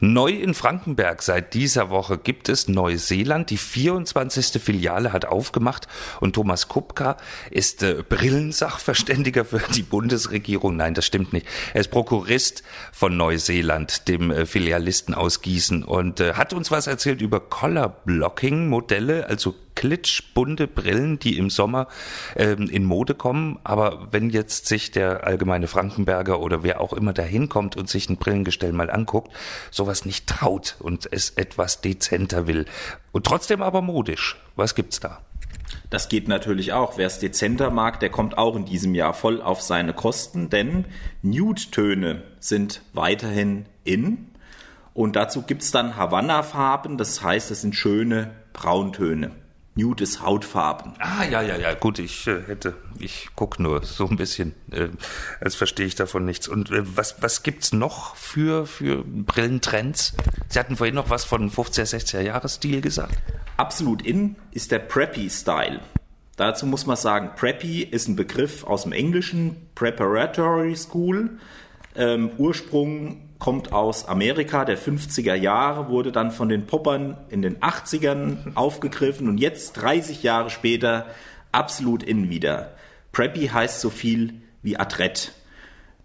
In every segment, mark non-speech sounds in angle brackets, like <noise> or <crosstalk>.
Neu in Frankenberg seit dieser Woche gibt es Neuseeland. Die 24. Filiale hat aufgemacht und Thomas Kupka ist äh, Brillensachverständiger für die Bundesregierung. Nein, das stimmt nicht. Er ist Prokurist von Neuseeland, dem äh, Filialisten aus Gießen und äh, hat uns was erzählt über Color Blocking Modelle, also klitschbunte Brillen, die im Sommer ähm, in Mode kommen. Aber wenn jetzt sich der allgemeine Frankenberger oder wer auch immer dahin kommt und sich ein Brillengestell mal anguckt, sowas nicht traut und es etwas dezenter will und trotzdem aber modisch. Was gibt's da? Das geht natürlich auch. Wer es dezenter mag, der kommt auch in diesem Jahr voll auf seine Kosten, denn Nude-Töne sind weiterhin in. Und dazu gibt's dann Havanna-Farben, das heißt, es sind schöne Brauntöne. Nude ist Hautfarben. Ah, ja, ja, ja, gut, ich äh, hätte, ich gucke nur so ein bisschen, äh, als verstehe ich davon nichts. Und äh, was, was gibt's noch für, für Brillentrends? Sie hatten vorhin noch was von 50er, 60er Jahresstil gesagt. Absolut in ist der Preppy-Style. Dazu muss man sagen, Preppy ist ein Begriff aus dem Englischen, Preparatory School. Ähm, Ursprung kommt aus Amerika der 50er Jahre, wurde dann von den Poppern in den 80ern aufgegriffen und jetzt 30 Jahre später absolut in wieder. Preppy heißt so viel wie Adrett.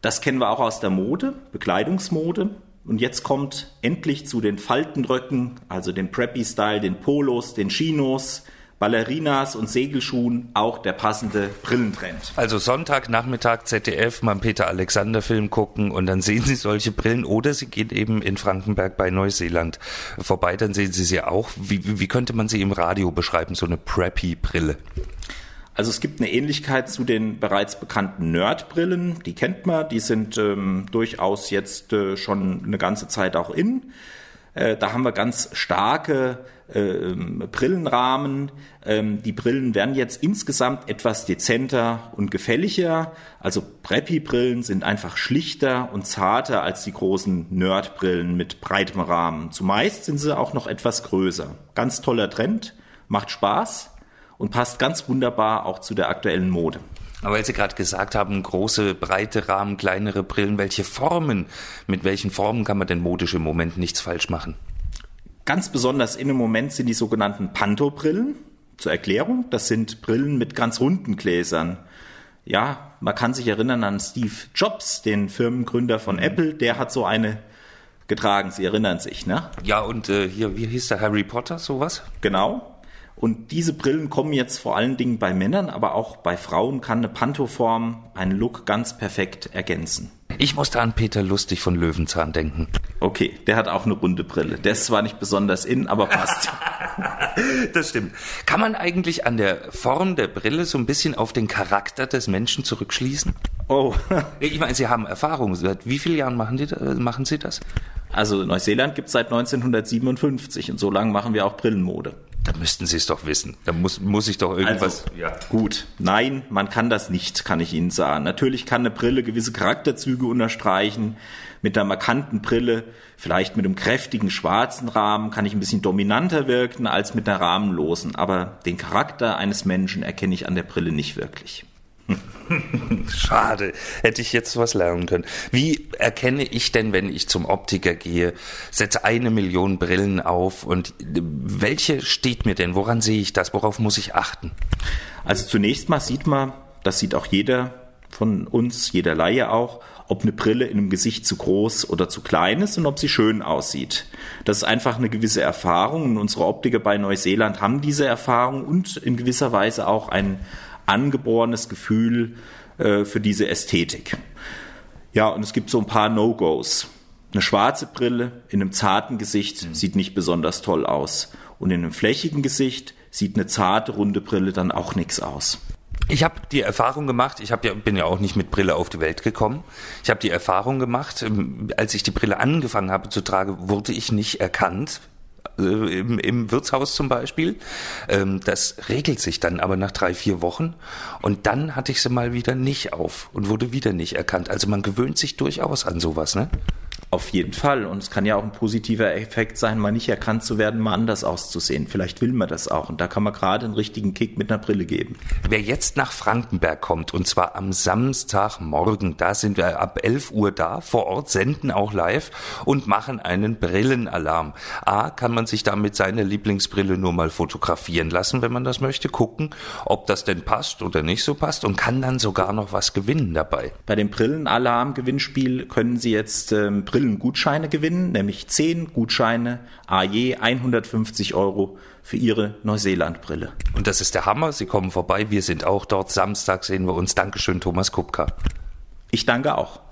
Das kennen wir auch aus der Mode, Bekleidungsmode. Und jetzt kommt endlich zu den Faltenröcken, also dem Preppy-Style, den Polos, den Chinos, Ballerinas und Segelschuhen auch der passende Brillentrend. Also Sonntagnachmittag ZDF mal einen Peter Alexander Film gucken und dann sehen Sie solche Brillen oder Sie gehen eben in Frankenberg bei Neuseeland vorbei, dann sehen Sie sie auch. Wie, wie könnte man sie im Radio beschreiben, so eine Preppy Brille? Also es gibt eine Ähnlichkeit zu den bereits bekannten Nerd-Brillen, die kennt man, die sind ähm, durchaus jetzt äh, schon eine ganze Zeit auch in. Äh, da haben wir ganz starke äh, Brillenrahmen. Ähm, die Brillen werden jetzt insgesamt etwas dezenter und gefälliger. Also Preppy-Brillen sind einfach schlichter und zarter als die großen Nerd-Brillen mit breitem Rahmen. Zumeist sind sie auch noch etwas größer. Ganz toller Trend, macht Spaß und passt ganz wunderbar auch zu der aktuellen Mode. Aber weil Sie gerade gesagt haben, große, breite Rahmen, kleinere Brillen, welche Formen, mit welchen Formen kann man denn modisch im Moment nichts falsch machen? Ganz besonders in dem Moment sind die sogenannten Panto-Brillen. Zur Erklärung, das sind Brillen mit ganz runden Gläsern. Ja, man kann sich erinnern an Steve Jobs, den Firmengründer von Apple, der hat so eine getragen. Sie erinnern sich, ne? Ja, und äh, hier, wie hieß der Harry Potter, sowas? Genau. Und diese Brillen kommen jetzt vor allen Dingen bei Männern, aber auch bei Frauen kann eine Pantoform einen Look ganz perfekt ergänzen. Ich musste an Peter Lustig von Löwenzahn denken. Okay, der hat auch eine runde Brille. Der ist zwar nicht besonders in, aber passt. <laughs> das stimmt. Kann man eigentlich an der Form der Brille so ein bisschen auf den Charakter des Menschen zurückschließen? Oh. <laughs> ich meine, Sie haben Erfahrung. Seit wie vielen Jahren machen, die, machen Sie das? Also Neuseeland gibt es seit 1957 und so lange machen wir auch Brillenmode. Da müssten Sie es doch wissen. Da muss, muss ich doch irgendwas. Also, ja. Gut. Nein, man kann das nicht, kann ich Ihnen sagen. Natürlich kann eine Brille gewisse Charakterzüge unterstreichen. Mit einer markanten Brille, vielleicht mit einem kräftigen schwarzen Rahmen, kann ich ein bisschen dominanter wirken als mit einer rahmenlosen. Aber den Charakter eines Menschen erkenne ich an der Brille nicht wirklich. <laughs> Schade, hätte ich jetzt was lernen können. Wie erkenne ich denn, wenn ich zum Optiker gehe, setze eine Million Brillen auf und welche steht mir denn? Woran sehe ich das? Worauf muss ich achten? Also zunächst mal sieht man, das sieht auch jeder von uns, jeder Laie auch, ob eine Brille in einem Gesicht zu groß oder zu klein ist und ob sie schön aussieht. Das ist einfach eine gewisse Erfahrung und unsere Optiker bei Neuseeland haben diese Erfahrung und in gewisser Weise auch ein angeborenes Gefühl äh, für diese Ästhetik. Ja, und es gibt so ein paar No-Gos. Eine schwarze Brille in einem zarten Gesicht mhm. sieht nicht besonders toll aus. Und in einem flächigen Gesicht sieht eine zarte, runde Brille dann auch nichts aus. Ich habe die Erfahrung gemacht, ich hab ja, bin ja auch nicht mit Brille auf die Welt gekommen. Ich habe die Erfahrung gemacht, ähm, als ich die Brille angefangen habe zu tragen, wurde ich nicht erkannt, äh, im, im Wirtshaus zum Beispiel. Ähm, das regelt sich dann aber nach drei, vier Wochen. Und dann hatte ich sie mal wieder nicht auf und wurde wieder nicht erkannt. Also man gewöhnt sich durchaus an sowas, ne? Auf jeden Fall. Und es kann ja auch ein positiver Effekt sein, mal nicht erkannt zu werden, mal anders auszusehen. Vielleicht will man das auch. Und da kann man gerade einen richtigen Kick mit einer Brille geben. Wer jetzt nach Frankenberg kommt, und zwar am Samstagmorgen, da sind wir ab 11 Uhr da, vor Ort, senden auch live und machen einen Brillenalarm. A, kann man sich damit seine Lieblingsbrille nur mal fotografieren lassen, wenn man das möchte, gucken, ob das denn passt oder nicht so passt und kann dann sogar noch was gewinnen dabei. Bei dem Brillenalarm-Gewinnspiel können Sie jetzt ähm, Brillen Gutscheine gewinnen, nämlich 10 Gutscheine, a je 150 Euro für Ihre Neuseeland-Brille. Und das ist der Hammer. Sie kommen vorbei. Wir sind auch dort. Samstag sehen wir uns. Dankeschön, Thomas Kupka. Ich danke auch.